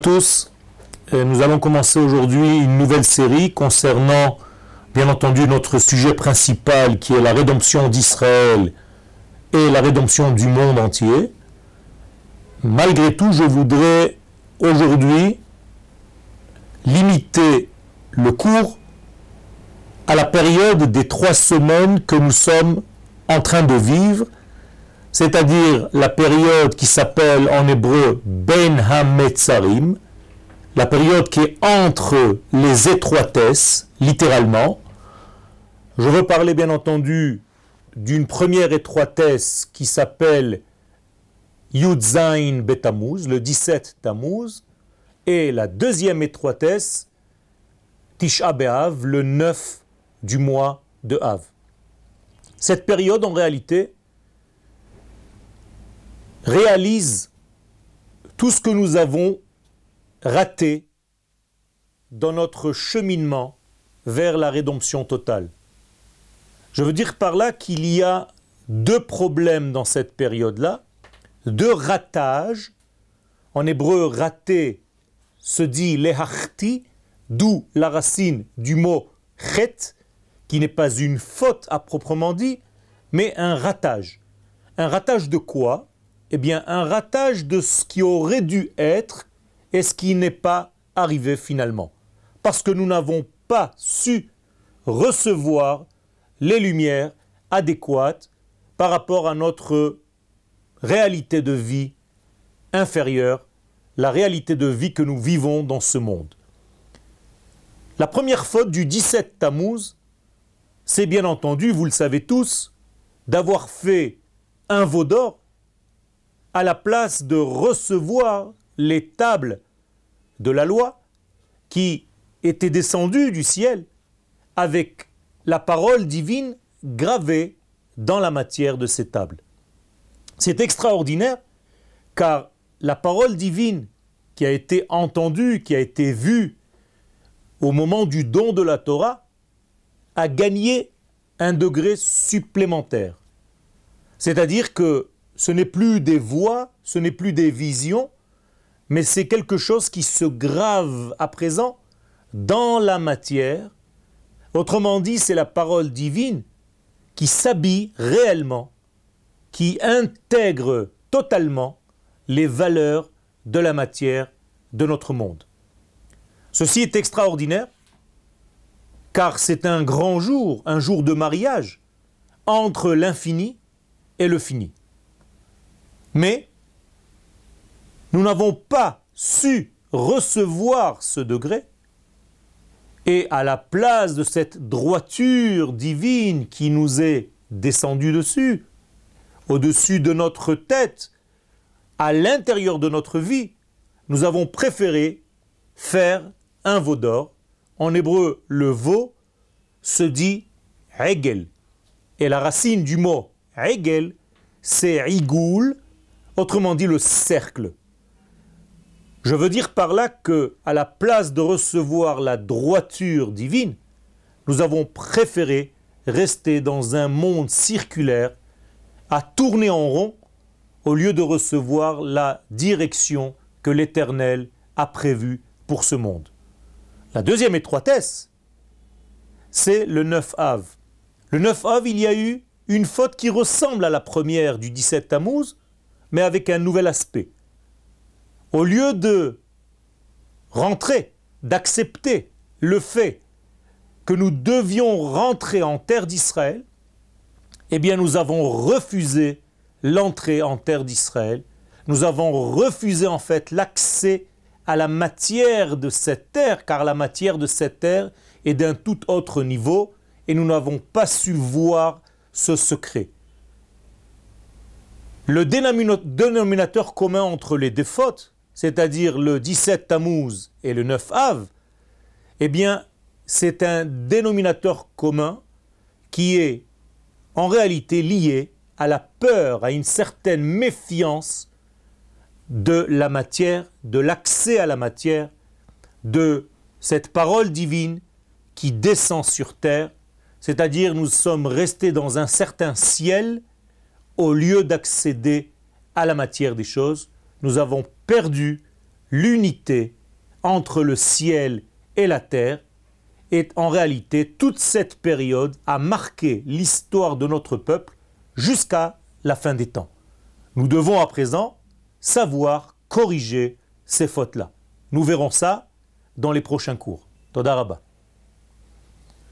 tous, nous allons commencer aujourd'hui une nouvelle série concernant bien entendu notre sujet principal qui est la rédemption d'Israël et la rédemption du monde entier. Malgré tout, je voudrais aujourd'hui limiter le cours à la période des trois semaines que nous sommes en train de vivre c'est-à-dire la période qui s'appelle en hébreu Ben Hametzarim, la période qui est entre les étroitesses, littéralement. Je veux parler bien entendu d'une première étroitesse qui s'appelle Yudzain Betamuz, le 17 Tammuz, et la deuxième étroitesse, Tisha le 9 du mois de Av. Cette période, en réalité, réalise tout ce que nous avons raté dans notre cheminement vers la rédemption totale. Je veux dire par là qu'il y a deux problèmes dans cette période-là, deux ratages. En hébreu, raté se dit lehachti, d'où la racine du mot chet, qui n'est pas une faute à proprement dit, mais un ratage. Un ratage de quoi? Eh bien, un ratage de ce qui aurait dû être et ce qui n'est pas arrivé finalement. Parce que nous n'avons pas su recevoir les lumières adéquates par rapport à notre réalité de vie inférieure, la réalité de vie que nous vivons dans ce monde. La première faute du 17 Tammuz, c'est bien entendu, vous le savez tous, d'avoir fait un veau d'or à la place de recevoir les tables de la loi qui étaient descendues du ciel avec la parole divine gravée dans la matière de ces tables. C'est extraordinaire car la parole divine qui a été entendue, qui a été vue au moment du don de la Torah, a gagné un degré supplémentaire. C'est-à-dire que ce n'est plus des voix, ce n'est plus des visions, mais c'est quelque chose qui se grave à présent dans la matière. Autrement dit, c'est la parole divine qui s'habille réellement, qui intègre totalement les valeurs de la matière de notre monde. Ceci est extraordinaire car c'est un grand jour, un jour de mariage entre l'infini et le fini. Mais nous n'avons pas su recevoir ce degré et à la place de cette droiture divine qui nous est descendue dessus, au-dessus de notre tête, à l'intérieur de notre vie, nous avons préféré faire un veau d'or. En hébreu, le veau se dit Hegel. Et la racine du mot Hegel, c'est Igoul, autrement dit le cercle. Je veux dire par là que, à la place de recevoir la droiture divine, nous avons préféré rester dans un monde circulaire, à tourner en rond, au lieu de recevoir la direction que l'Éternel a prévue pour ce monde. La deuxième étroitesse, c'est le 9 Av. Le 9 Av, il y a eu une faute qui ressemble à la première du 17 Tammuz, mais avec un nouvel aspect. Au lieu de rentrer, d'accepter le fait que nous devions rentrer en terre d'Israël, eh nous avons refusé l'entrée en terre d'Israël. Nous avons refusé en fait l'accès à la matière de cette terre, car la matière de cette terre est d'un tout autre niveau et nous n'avons pas su voir ce secret. Le dénominateur commun entre les deux fautes, c'est-à-dire le 17 Tammuz et le 9 Av, eh bien, c'est un dénominateur commun qui est en réalité lié à la peur, à une certaine méfiance de la matière, de l'accès à la matière, de cette parole divine qui descend sur terre, c'est-à-dire nous sommes restés dans un certain ciel au lieu d'accéder à la matière des choses, nous avons perdu l'unité entre le ciel et la terre. Et en réalité, toute cette période a marqué l'histoire de notre peuple jusqu'à la fin des temps. Nous devons à présent savoir corriger ces fautes-là. Nous verrons ça dans les prochains cours.